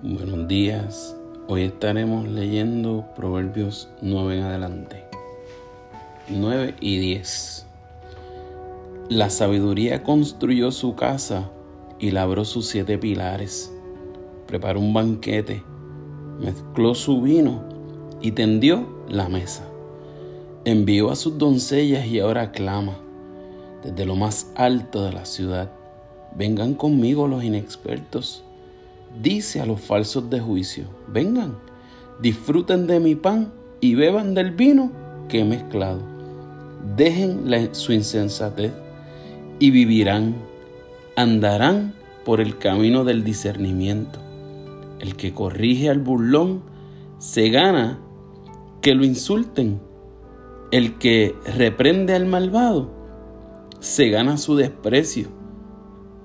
Buenos días. Hoy estaremos leyendo Proverbios 9 en adelante. 9 y 10. La sabiduría construyó su casa y labró sus siete pilares. Preparó un banquete, mezcló su vino y tendió la mesa. Envió a sus doncellas y ahora clama desde lo más alto de la ciudad. Vengan conmigo los inexpertos dice a los falsos de juicio, vengan, disfruten de mi pan y beban del vino que he mezclado. Dejen su insensatez y vivirán, andarán por el camino del discernimiento. El que corrige al burlón se gana que lo insulten. El que reprende al malvado se gana su desprecio.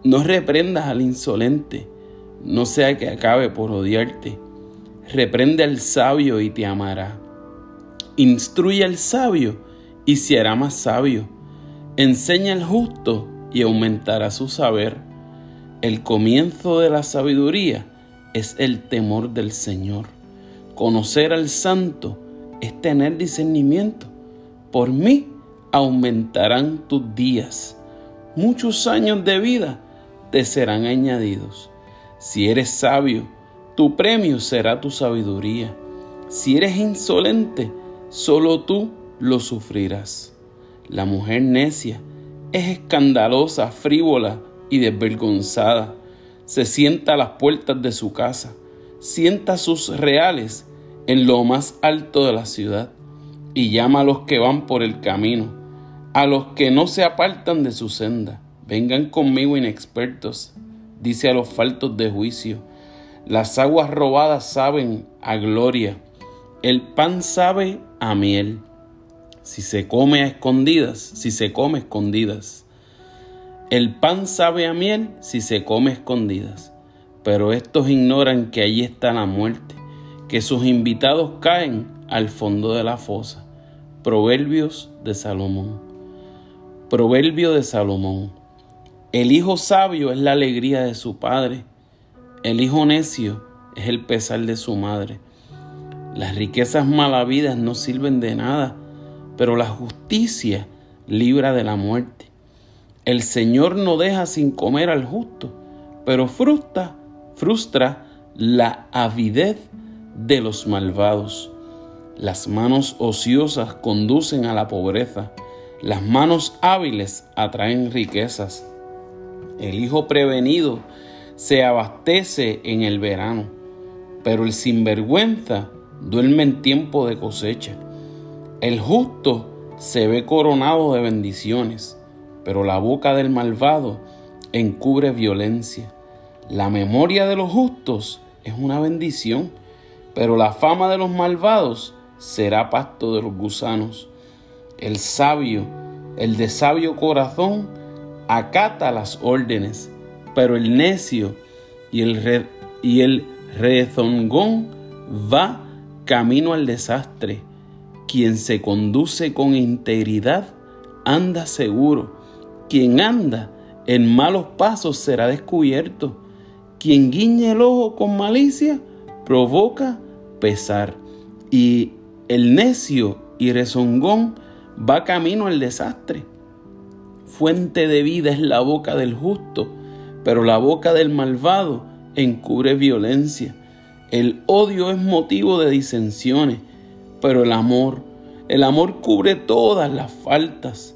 No reprendas al insolente no sea que acabe por odiarte. Reprende al sabio y te amará. Instruye al sabio y se hará más sabio. Enseña al justo y aumentará su saber. El comienzo de la sabiduría es el temor del Señor. Conocer al santo es tener discernimiento. Por mí aumentarán tus días. Muchos años de vida te serán añadidos. Si eres sabio, tu premio será tu sabiduría. Si eres insolente, solo tú lo sufrirás. La mujer necia es escandalosa, frívola y desvergonzada. Se sienta a las puertas de su casa, sienta sus reales en lo más alto de la ciudad y llama a los que van por el camino, a los que no se apartan de su senda. Vengan conmigo inexpertos dice a los faltos de juicio. Las aguas robadas saben a gloria, el pan sabe a miel. Si se come a escondidas, si se come a escondidas. El pan sabe a miel si se come a escondidas. Pero estos ignoran que allí está la muerte, que sus invitados caen al fondo de la fosa. Proverbios de Salomón. Proverbio de Salomón. El hijo sabio es la alegría de su padre. El hijo necio es el pesar de su madre. Las riquezas malavidas no sirven de nada, pero la justicia libra de la muerte. El Señor no deja sin comer al justo, pero frustra, frustra la avidez de los malvados. Las manos ociosas conducen a la pobreza, las manos hábiles atraen riquezas. El hijo prevenido se abastece en el verano, pero el sinvergüenza duerme en tiempo de cosecha. El justo se ve coronado de bendiciones, pero la boca del malvado encubre violencia. La memoria de los justos es una bendición, pero la fama de los malvados será pasto de los gusanos. El sabio, el de sabio corazón, acata las órdenes, pero el necio y el, rezongón va camino al desastre. Quien se conduce con integridad anda seguro. Quien anda en malos pasos será descubierto. Quien guiñe el ojo con malicia provoca pesar. Y el necio y rezongón va camino al desastre. Fuente de vida es la boca del justo, pero la boca del malvado encubre violencia. El odio es motivo de disensiones, pero el amor, el amor cubre todas las faltas.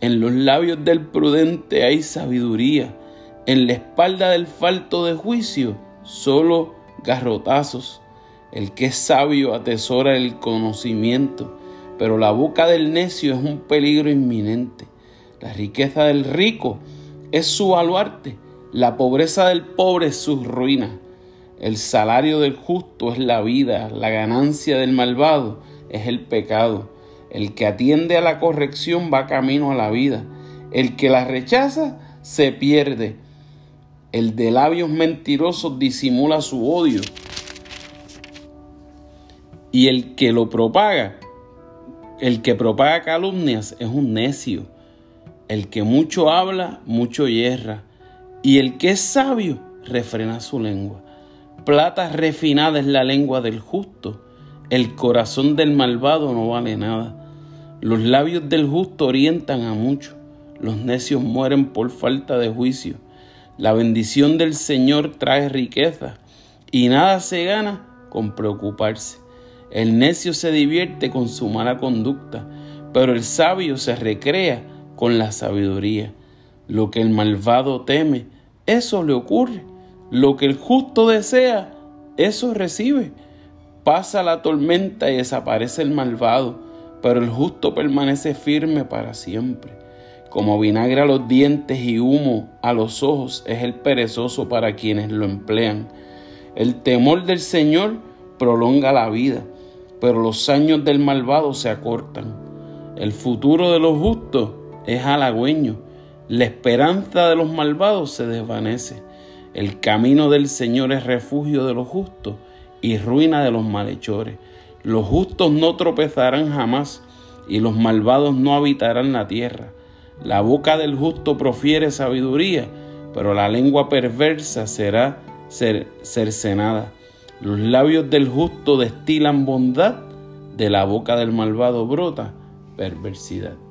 En los labios del prudente hay sabiduría, en la espalda del falto de juicio solo garrotazos. El que es sabio atesora el conocimiento, pero la boca del necio es un peligro inminente. La riqueza del rico es su baluarte, la pobreza del pobre es su ruina. El salario del justo es la vida, la ganancia del malvado es el pecado. El que atiende a la corrección va camino a la vida. El que la rechaza se pierde. El de labios mentirosos disimula su odio. Y el que lo propaga, el que propaga calumnias es un necio. El que mucho habla, mucho hierra, y el que es sabio, refrena su lengua. Plata refinada es la lengua del justo, el corazón del malvado no vale nada. Los labios del justo orientan a muchos, los necios mueren por falta de juicio. La bendición del Señor trae riqueza y nada se gana con preocuparse. El necio se divierte con su mala conducta, pero el sabio se recrea con la sabiduría. Lo que el malvado teme, eso le ocurre. Lo que el justo desea, eso recibe. Pasa la tormenta y desaparece el malvado, pero el justo permanece firme para siempre. Como vinagre a los dientes y humo a los ojos es el perezoso para quienes lo emplean. El temor del Señor prolonga la vida, pero los años del malvado se acortan. El futuro de los justos es halagüeño, la esperanza de los malvados se desvanece. El camino del Señor es refugio de los justos y ruina de los malhechores. Los justos no tropezarán jamás y los malvados no habitarán la tierra. La boca del justo profiere sabiduría, pero la lengua perversa será cercenada. Los labios del justo destilan bondad, de la boca del malvado brota perversidad.